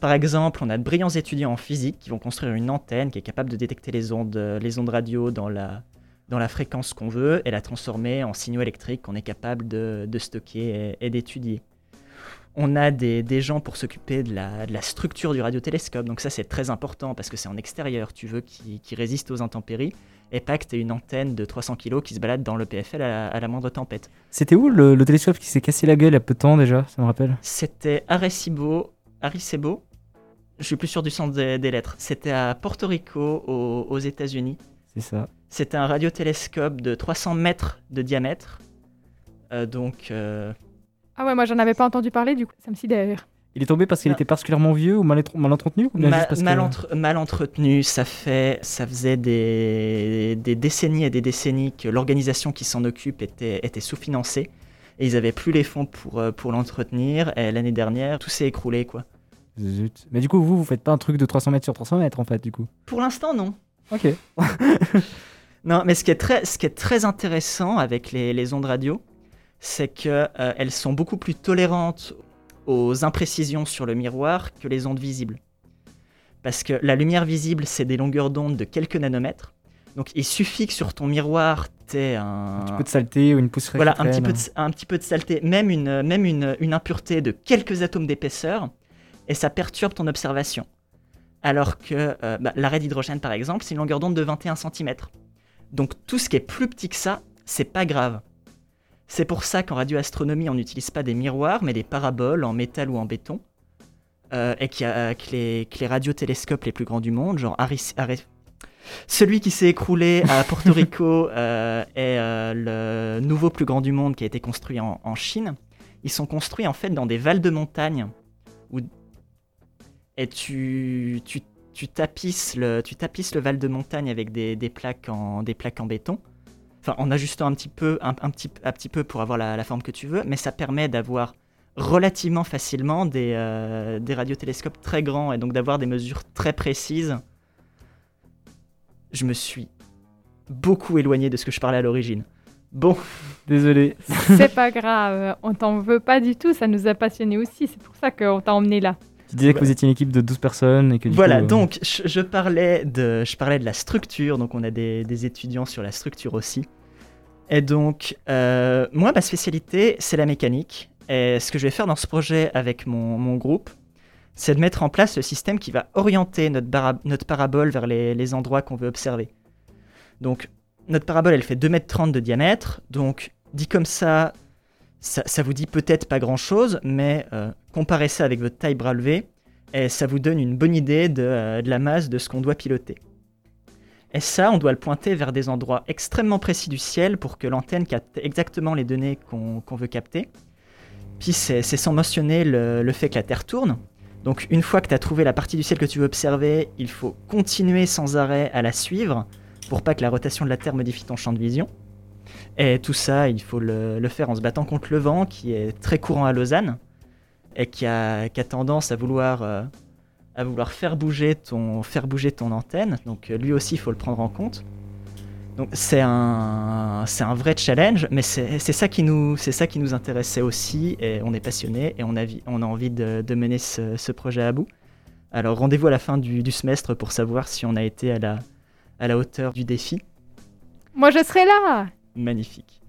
Par exemple, on a de brillants étudiants en physique qui vont construire une antenne qui est capable de détecter les ondes, les ondes radio dans la, dans la fréquence qu'on veut et la transformer en signaux électriques qu'on est capable de, de stocker et, et d'étudier. On a des, des gens pour s'occuper de la, de la structure du radiotélescope, donc ça c'est très important parce que c'est en extérieur, tu veux qu'il résiste aux intempéries et pas que tu une antenne de 300 kg qui se balade dans le PFL à la- à la moindre tempête. C'était où le, le télescope qui s'est cassé la gueule il y a peu de temps déjà Ça me rappelle? C'était Arecibo, Arecibo, je suis plus sûr du sens des, des lettres. C'était à Porto Rico, aux, aux États-Unis. C'est ça. C'était un radiotélescope de 300 mètres de diamètre. Euh, donc, euh, Ah ouais, moi j'en avais pas entendu parler, du coup ça me sidère. Il est tombé parce qu'il Ah. était particulièrement vieux ou mal, mal entretenu ou bien ma- juste parce que- mal, entre- mal entretenu. Ça, fait, ça faisait des, des décennies et des décennies que l'organisation qui s'en occupe était, était sous-financée. Et ils n'avaient plus les fonds pour, euh, pour l'entretenir. Et l'année dernière, tout s'est écroulé. quoi. Zut. Mais du coup, vous, vous faites pas un truc de 300 mètres sur 300 mètres en fait, du coup? Pour l'instant, non. Ok. Non, mais ce qui est très, ce qui est très intéressant avec les, les ondes radio, c'est qu'elles sont beaucoup plus tolérantes aux imprécisions sur le miroir que les ondes visibles. Parce que la lumière visible, c'est des longueurs d'onde de quelques nanomètres. Donc il suffit que sur ton miroir, tu aies un, Un petit peu de saleté ou une poussière. voilà, un petit, peu de, un petit peu de saleté, même, une, même une, une impureté de quelques atomes d'épaisseur, et ça perturbe ton observation. Alors que euh, bah, l'arrêt d'hydrogène, par exemple, c'est une longueur d'onde de 21 cm. Donc tout ce qui est plus petit que ça, c'est pas grave. C'est pour ça qu'en radioastronomie, on n'utilise pas des miroirs, mais des paraboles en métal ou en béton. Euh, et qu'il y a- que, les, que les radiotélescopes les plus grands du monde, genre Aris- celui qui s'est écroulé à Porto Rico euh, est euh, le nouveau plus grand du monde qui a été construit en, Chine. Ils sont construits en fait dans des valles de montagne. Où... Et tu, tu, tu, tapisses le, tu tapisses le val de montagne avec des, des plaques, en, des plaques en béton. Enfin, en ajustant un petit peu, un, un petit, un petit peu pour avoir la, la forme que tu veux, mais ça permet d'avoir relativement facilement des, euh, des radiotélescopes très grands et donc d'avoir des mesures très précises. Je me suis beaucoup éloigné de ce que je parlais à l'origine. Bon, Désolé. C'est pas grave, on t'en veut pas du tout, ça nous a passionnés aussi, c'est pour ça qu'on t'a emmené là. Tu disais que vous étiez une équipe de 12 personnes et que du voilà, coup, euh, donc je, je parlais de, je parlais de la structure, donc on a des, des étudiants sur la structure aussi. Et donc, euh, moi, ma spécialité, c'est la mécanique. Et ce que je vais faire dans ce projet avec mon, mon groupe, c'est de mettre en place le système qui va orienter notre, notre parabole vers les, les endroits qu'on veut observer. Donc, notre parabole, elle fait 2,30 m de diamètre. Donc, dit comme ça, ça, vous dit peut-être pas grand-chose, mais euh, comparez ça avec votre taille bras levé, et ça vous donne une bonne idée de, euh, de la masse de ce qu'on doit piloter. Et ça, on doit le pointer vers des endroits extrêmement précis du ciel pour que l'antenne capte exactement les données qu'on veut capter. Puis c'est sans mentionner le, fait que la Terre tourne. Donc une fois que tu as trouvé la partie du ciel que tu veux observer, il faut continuer sans arrêt à la suivre pour pas que la rotation de la Terre modifie ton champ de vision. Et tout ça, il faut le, faire en se battant contre le vent, qui est très courant à Lausanne, et qui a, tendance à vouloir, euh, à vouloir faire, bouger ton, faire bouger ton antenne. Donc lui aussi, il faut le prendre en compte. Donc c'est un, c'est un vrai challenge, mais c'est, ça qui nous, c'est ça qui nous intéressait aussi, et on est passionné et on a, on a envie de, mener ce, projet à bout. Alors rendez-vous à la fin du, semestre pour savoir si on a été à la, à la hauteur du défi. Moi je serai là Magnifique.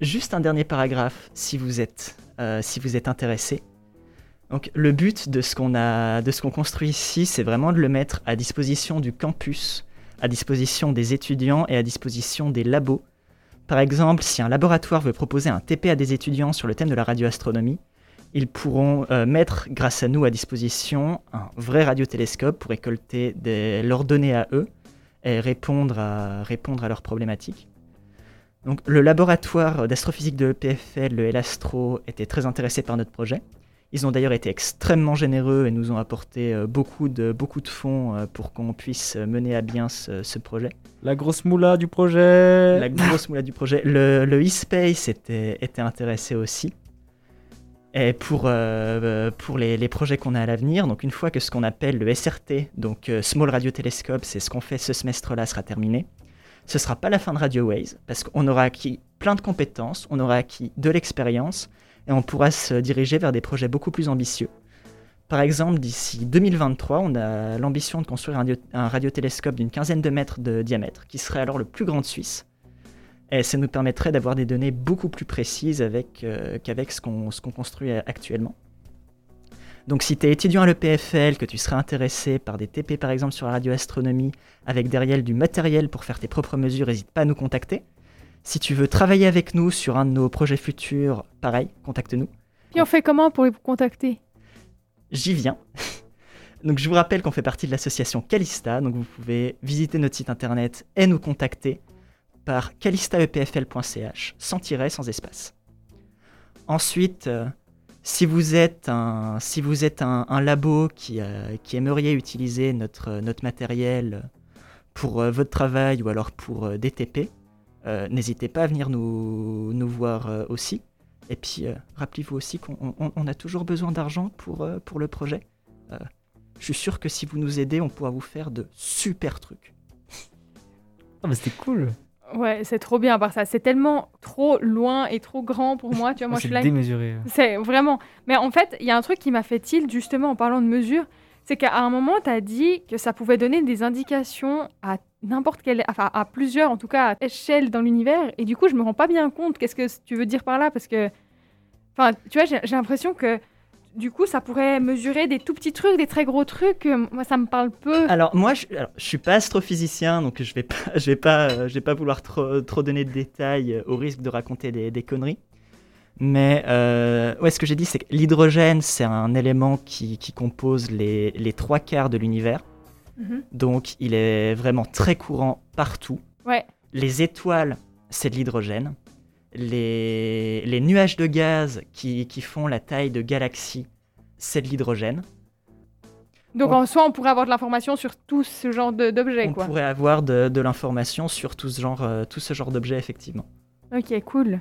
Juste un dernier paragraphe si vous êtes, euh, intéressé. Donc le but de ce qu'on construit ici, c'est vraiment de le mettre à disposition du campus à disposition des étudiants et à disposition des labos. Par exemple, si un laboratoire veut proposer un TP à des étudiants sur le thème de la radioastronomie, ils pourront euh, mettre, grâce à nous, à disposition un vrai radiotélescope pour récolter leurs données à eux et répondre à leurs problématiques. Donc, le laboratoire d'astrophysique de l'EPFL, le LAstro, était très intéressé par notre projet. Ils ont d'ailleurs été extrêmement généreux et nous ont apporté euh, beaucoup de, beaucoup de fonds euh, pour qu'on puisse mener à bien ce, projet. La grosse moula du projet La grosse moula du projet. Le, le e-space était, était, intéressé aussi. Et pour, euh, pour les, les projets qu'on a à l'avenir, donc une fois que ce qu'on appelle le SRT, donc Small Radio Telescope, c'est ce qu'on fait ce semestre-là, sera terminé, ce sera pas la fin de Radio Waze, parce qu'on aura acquis plein de compétences, on aura acquis de l'expérience, et on pourra se diriger vers des projets beaucoup plus ambitieux. Par exemple, d'ici 2023, on a l'ambition de construire un, radiotélescope d'une quinzaine de mètres de diamètre, qui serait alors le plus grand de Suisse. Et ça nous permettrait d'avoir des données beaucoup plus précises euh, qu'avec ce qu'on construit actuellement. Donc si tu es étudiant à l'EPFL, que tu serais intéressé par des TP par exemple sur la radioastronomie, avec derrière du matériel pour faire tes propres mesures, n'hésite pas à nous contacter. Si tu veux travailler avec nous sur un de nos projets futurs, pareil, contacte-nous. Et on fait comment pour vous contacter? J'y viens. donc je vous rappelle qu'on fait partie de l'association Calista, donc vous pouvez visiter notre site internet et nous contacter par calistaepfl.ch, sans tiret, sans espace. Ensuite, euh, si vous êtes un, si vous êtes un, labo qui, euh, qui aimeriez utiliser notre, notre matériel pour euh, votre travail ou alors pour des TP, euh, n'hésitez pas à venir nous, nous voir euh, aussi. Et puis, euh, rappelez-vous aussi qu'on a toujours besoin d'argent pour, pour le projet. je suis sûr que si vous nous aidez, on pourra vous faire de super trucs. Ah, mais c'était cool! Ouais, c'est trop bien par ça. C'est tellement trop loin et trop grand pour moi. Tu vois, moi, je suis démesuré. C'est vraiment. Mais en fait, il y a un truc qui m'a fait tilt justement en parlant de mesures. C'est qu'à un moment, tu as dit que ça pouvait donner des indications à n'importe quelle, enfin à plusieurs en tout cas, échelles dans l'univers. Et du coup, je me rends pas bien compte. Qu'est-ce que tu veux dire par là? Parce que, enfin, tu vois, j'ai l'impression que du coup, ça pourrait mesurer des tout petits trucs, des très gros trucs. Moi, ça me parle peu. Alors moi, je, alors, je suis pas astrophysicien, donc je vais pas, je vais pas, euh, je vais pas vouloir trop, trop donner de détails euh, au risque de raconter des, des conneries. Mais euh, ouais, ce que j'ai dit, c'est que l'hydrogène, c'est un élément qui, qui compose les, les, trois quarts de l'univers. Mhm. Donc il est vraiment très courant partout. Ouais. Les étoiles, c'est de l'hydrogène. Les, les, nuages de gaz qui, qui, font la taille de galaxies, c'est de l'hydrogène. Donc en soi, on pourrait avoir de l'information sur tout ce genre d'objets. On pourrait avoir de, de l'information sur tout ce genre, euh, tout ce genre d'objets, effectivement. Ok, cool.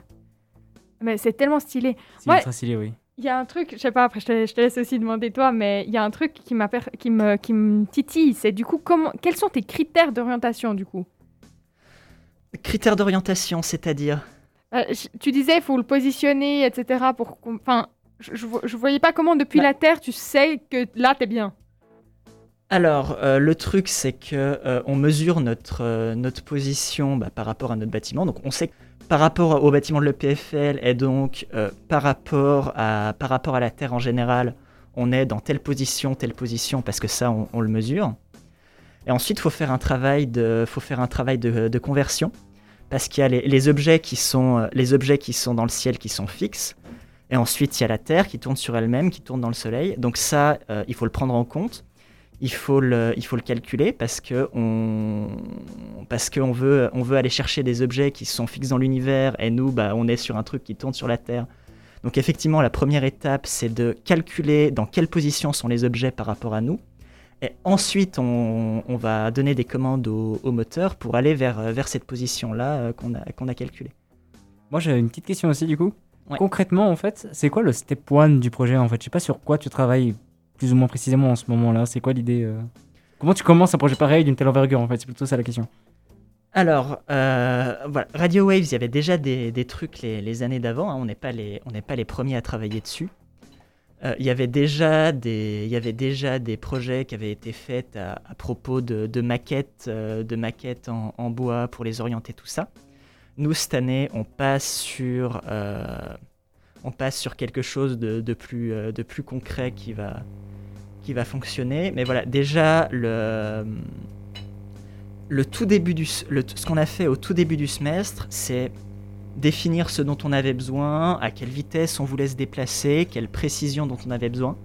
Mais c'est tellement stylé. C'est très stylé, oui. Il y a un truc, je sais pas, après je te, laisse aussi demander toi, mais il y a un truc qui, qui, me, qui me titille, c'est du coup, comment, quels sont tes critères d'orientation du coup? Critères d'orientation, c'est-à-dire? Euh, Tu disais, il faut le positionner, etc. Pour, enfin, je, je, voyais pas comment depuis bah la Terre tu sais que là t'es bien. Alors, euh, le truc, c'est que euh, on mesure notre, notre position bah, par rapport à notre bâtiment. Donc, on sait que par rapport au bâtiment de l'EPFL et donc par, rapport à, par rapport à la Terre en général, on est dans telle position, telle position, parce que ça, on, le mesure. Et ensuite, il faut faire un travail de, faut faire un travail de, conversion, parce qu'il y a les, objets qui sont, euh, les objets qui sont dans le ciel qui sont fixes, et ensuite il y a la Terre qui tourne sur elle-même, qui tourne dans le Soleil. Donc ça, euh, il faut le prendre en compte. il faut le, calculer parce que on, qu'on veut, on veut aller chercher des objets qui sont fixes dans l'univers et nous, bah, on est sur un truc qui tourne sur la Terre. Donc effectivement, la première étape, c'est de calculer dans quelle position sont les objets par rapport à nous. Et ensuite, on, on va donner des commandes au, au, moteur pour aller vers, vers cette position-là euh, qu'on a, qu'on a calculée. Moi, j'ai une petite question aussi, du coup. Ouais. Concrètement, en fait, c'est quoi le step one du projet En fait, je sais pas sur quoi tu travailles plus ou moins précisément en ce moment-là C'est quoi l'idée euh? Comment tu commences un projet pareil d'une telle envergure En fait, c'est plutôt ça la question. Alors, euh, voilà, Radio Waves, il y avait déjà des, des trucs les, les années d'avant. Hein, on n'est pas les, on n'est pas les premiers à travailler dessus. Euh, il y avait déjà des, il y avait déjà des projets qui avaient été faits à, propos de, de maquettes, euh, de maquettes en, en, bois pour les orienter tout ça. Nous cette année, on passe sur, euh, on passe sur quelque chose de, de plus, de plus concret qui va, qui va fonctionner. Mais voilà, déjà le le tout début du, le, ce qu'on a fait au tout début du semestre, c'est définir ce dont on avait besoin, à quelle vitesse on voulait se déplacer, quelle précision dont on avait besoin.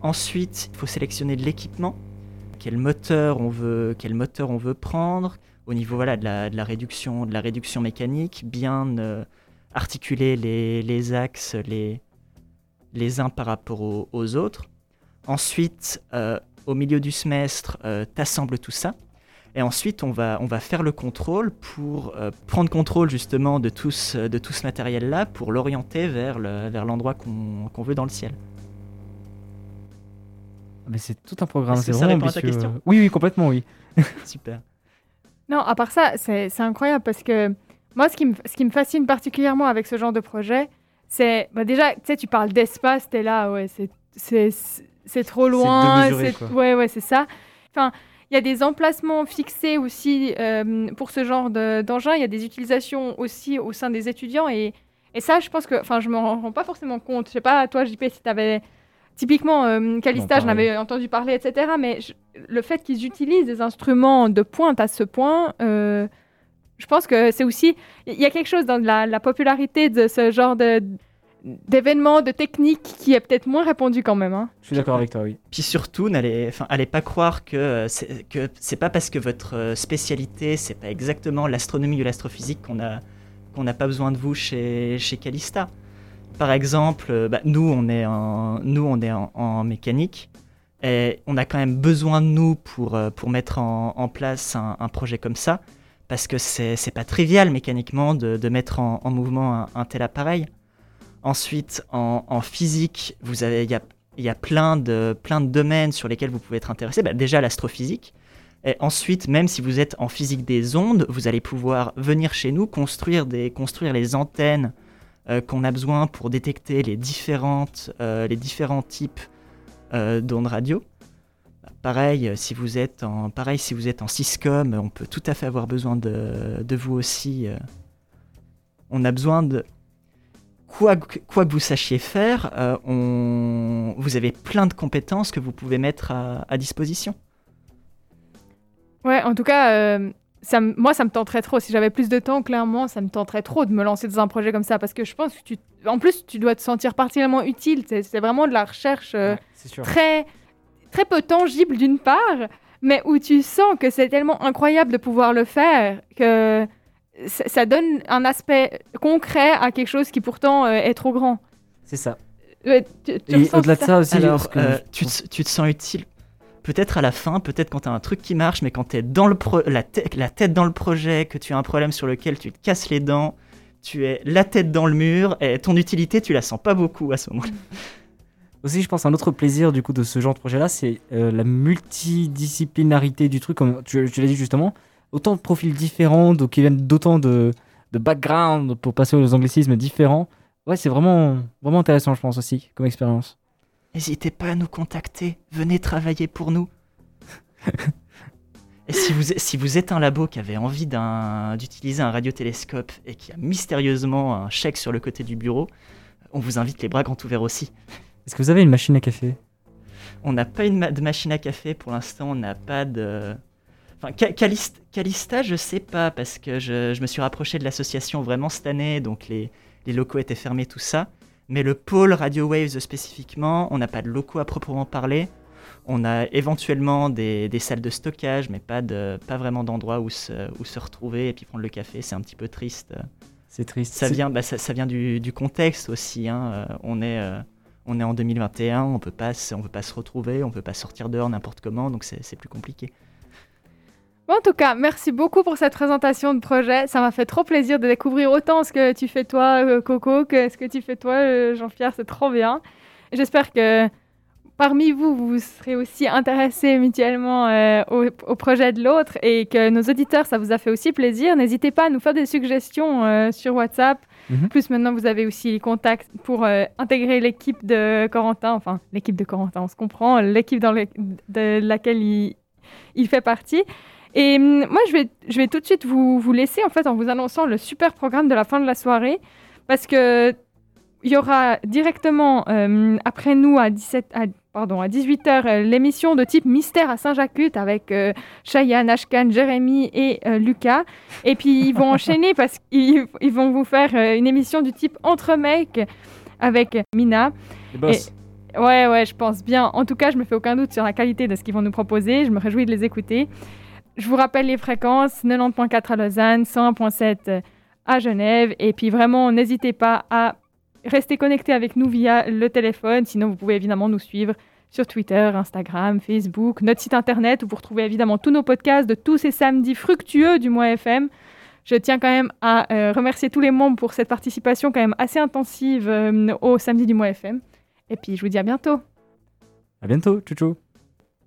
Ensuite, il faut sélectionner l'équipement, quel moteur on veut, prendre, au niveau de, la, réduction, mécanique, bien euh, articuler les, axes les, uns par rapport aux, aux autres. Ensuite, euh, au milieu du semestre, euh, t'assembles tout ça. Et ensuite, on va, on va faire le contrôle pour euh, prendre contrôle justement de tout ce, de tout ce matériel-là pour l'orienter vers l'endroit le, qu'on qu veut dans le ciel. Mais c'est tout un programme, c'est ça répond à ta question? Oui, oui, complètement, oui. Super. Non, à part ça, c'est incroyable parce que moi, ce qui, me, ce qui me fascine particulièrement avec ce genre de projet, c'est bah déjà, tu sais, tu parles d'espace, t'es là, ouais, c'est trop loin, c'est ouais, ouais, c'est ça. Enfin, il y a des emplacements fixés aussi euh, pour ce genre d'engin. Il y a des utilisations aussi au sein des étudiants. Et, et ça, je pense que, enfin, je me rends pas forcément compte. Je sais pas, toi, JP, si tu avais. Typiquement, euh, Calista, je n'avais entendu parler, etc. Mais je, le fait qu'ils utilisent des instruments de pointe à ce point, euh, je pense que c'est aussi. Il y a quelque chose dans la, la popularité de ce genre de d'événements, de techniques qui est peut-être moins répandu quand même. Hein. Je suis d'accord avec toi, oui. Puis surtout, n'allez, enfin, allez pas croire que c'est, que c'est pas parce que votre spécialité c'est pas exactement l'astronomie ou l'astrophysique qu'on a qu'on n'a pas besoin de vous chez chez Calista. Par exemple, bah, nous on est en nous on est en, en, mécanique et on a quand même besoin de nous pour pour mettre en, en place un, un, projet comme ça parce que c'est c'est pas trivial mécaniquement de, de mettre en, en mouvement un, un tel appareil. Ensuite, en, physique, vous avez, il y a, y a plein, de, plein de domaines sur lesquels vous pouvez être intéressé. Bah, déjà l'astrophysique. Et ensuite, même si vous êtes en physique des ondes, vous allez pouvoir venir chez nous construire, des, construire les antennes euh, qu'on a besoin pour détecter les, différentes, euh, les différents types euh, d'ondes radio. Bah, pareil, si vous êtes en, pareil, si vous êtes en Syscom, on peut tout à fait avoir besoin de, de vous aussi. on a besoin de, quoi, quoi, que vous sachiez faire, euh, on... vous avez plein de compétences que vous pouvez mettre à, à disposition. Ouais, en tout cas, euh, ça moi, ça me tenterait trop. Si j'avais plus de temps, clairement, ça me tenterait trop de me lancer dans un projet comme ça. Parce que je pense que tu. En plus, tu dois te sentir particulièrement utile. C'est vraiment de la recherche euh, ouais, très, très peu tangible d'une part, mais où tu sens que c'est tellement incroyable de pouvoir le faire que ça donne un aspect concret à quelque chose qui pourtant euh, est trop grand. C'est ça. Ouais, tu, tu Et au-delà de ça aussi, Alors, euh, tu, te, tu, te, sens utile peut-être à la fin, peut-être quand tu as un truc qui marche, mais quand tu es dans le pro la, la, tête dans le projet, que tu as un problème sur lequel tu te casses les dents, tu es la tête dans le mur, et ton utilité, tu la sens pas beaucoup à ce moment-là. Aussi, je pense un autre plaisir du coup de ce genre de projet-là, c'est euh, la multidisciplinarité du truc, comme tu, tu l'as dit justement autant de profils différents, donc qui viennent d'autant de, de background pour passer aux anglicismes différents. Ouais, c'est vraiment, vraiment intéressant, je pense aussi, comme expérience. N'hésitez pas à nous contacter, venez travailler pour nous. et si vous, si vous êtes un labo qui avait envie d'utiliser un, un radiotélescope et qui a mystérieusement un chèque sur le côté du bureau, on vous invite les bras grands ouverts aussi. Est-ce que vous avez une machine à café? On n'a pas une ma de machine à café pour l'instant, on n'a pas de. Enfin, Calista, Calista, je sais pas, parce que je, je me suis rapproché de l'association vraiment cette année, donc les, les, locaux étaient fermés, tout ça. Mais le pôle Radio Waves spécifiquement, on n'a pas de locaux à proprement parler. On a éventuellement des, des salles de stockage, mais pas, de, pas vraiment d'endroits où se, où se retrouver et puis prendre le café. C'est un petit peu triste. C'est triste. Ça vient, bah, ça, ça vient du, du contexte aussi. hein. Euh, On, est, euh, on est en 2021, on on peut pas se retrouver, on peut pas sortir dehors n'importe comment, donc c'est plus compliqué. En tout cas, merci beaucoup pour cette présentation de projet. Ça m'a fait trop plaisir de découvrir autant ce que tu fais toi, euh, Coco, que ce que tu fais toi, euh, Jean-Pierre. C'est trop bien. J'espère que parmi vous, vous serez aussi intéressés mutuellement euh, au, au projet de l'autre et que nos auditeurs, ça vous a fait aussi plaisir. N'hésitez pas à nous faire des suggestions euh, sur WhatsApp. Mhm. Plus maintenant, vous avez aussi les contacts pour euh, intégrer l'équipe de Corentin, enfin l'équipe de Corentin, on se comprend, l'équipe dans le- de laquelle il, il fait partie. Et hum, moi, je vais, je vais tout de suite vous, vous laisser en fait en vous annonçant le super programme de la fin de la soirée parce que il y aura directement euh, après nous à 17 à, pardon à 18h l'émission de type mystère à Saint-Jacques avec euh, Cheyenne, Ashkan, Jérémy et euh, Lucas et puis ils vont enchaîner parce qu'ils ils vont vous faire euh, une émission du type entre mecs avec Mina Les boss. Ouais, ouais, je pense bien. En tout cas, je me fais aucun doute sur la qualité de ce qu'ils vont nous proposer. Je me réjouis de les écouter. Je vous rappelle les fréquences 90.4 à Lausanne, 101.7 à Genève. Et puis vraiment, n'hésitez pas à rester connecté avec nous via le téléphone. Sinon, vous pouvez évidemment nous suivre sur Twitter, Instagram, Facebook, notre site internet où vous retrouvez évidemment tous nos podcasts de tous ces samedis fructueux du mois FM. Je tiens quand même à euh, remercier tous les membres pour cette participation quand même assez intensive euh, au samedi du mois FM. Et puis, je vous dis à bientôt. À bientôt. Tchou tchou.